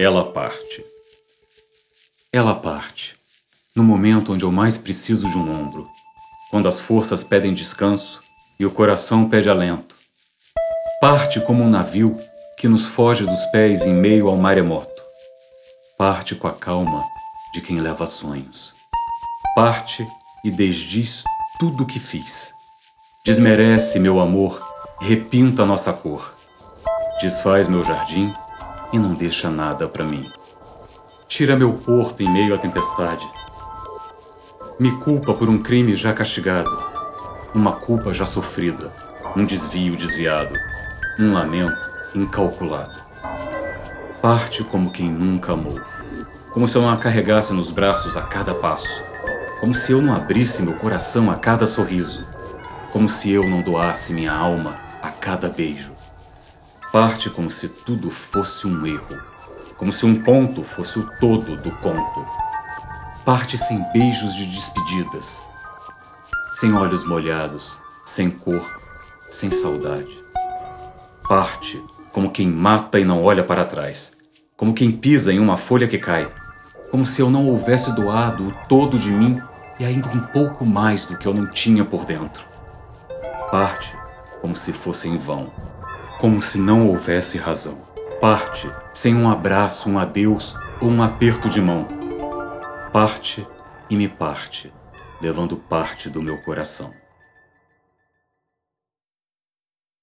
Ela parte. Ela parte. No momento onde eu mais preciso de um ombro. Quando as forças pedem descanso e o coração pede alento. Parte como um navio que nos foge dos pés em meio ao maremoto. Parte com a calma de quem leva sonhos. Parte e desdiz tudo o que fiz. Desmerece meu amor, repinta nossa cor. Desfaz meu jardim e não deixa nada para mim. Tira meu porto em meio à tempestade. Me culpa por um crime já castigado, uma culpa já sofrida, um desvio desviado, um lamento incalculado. Parte como quem nunca amou, como se eu não a carregasse nos braços a cada passo, como se eu não abrisse meu coração a cada sorriso, como se eu não doasse minha alma a cada beijo. Parte como se tudo fosse um erro, como se um conto fosse o todo do conto. Parte sem beijos de despedidas, sem olhos molhados, sem cor, sem saudade. Parte como quem mata e não olha para trás, como quem pisa em uma folha que cai, como se eu não houvesse doado o todo de mim e ainda um pouco mais do que eu não tinha por dentro. Parte como se fosse em vão como se não houvesse razão. Parte sem um abraço, um adeus ou um aperto de mão. Parte e me parte, levando parte do meu coração.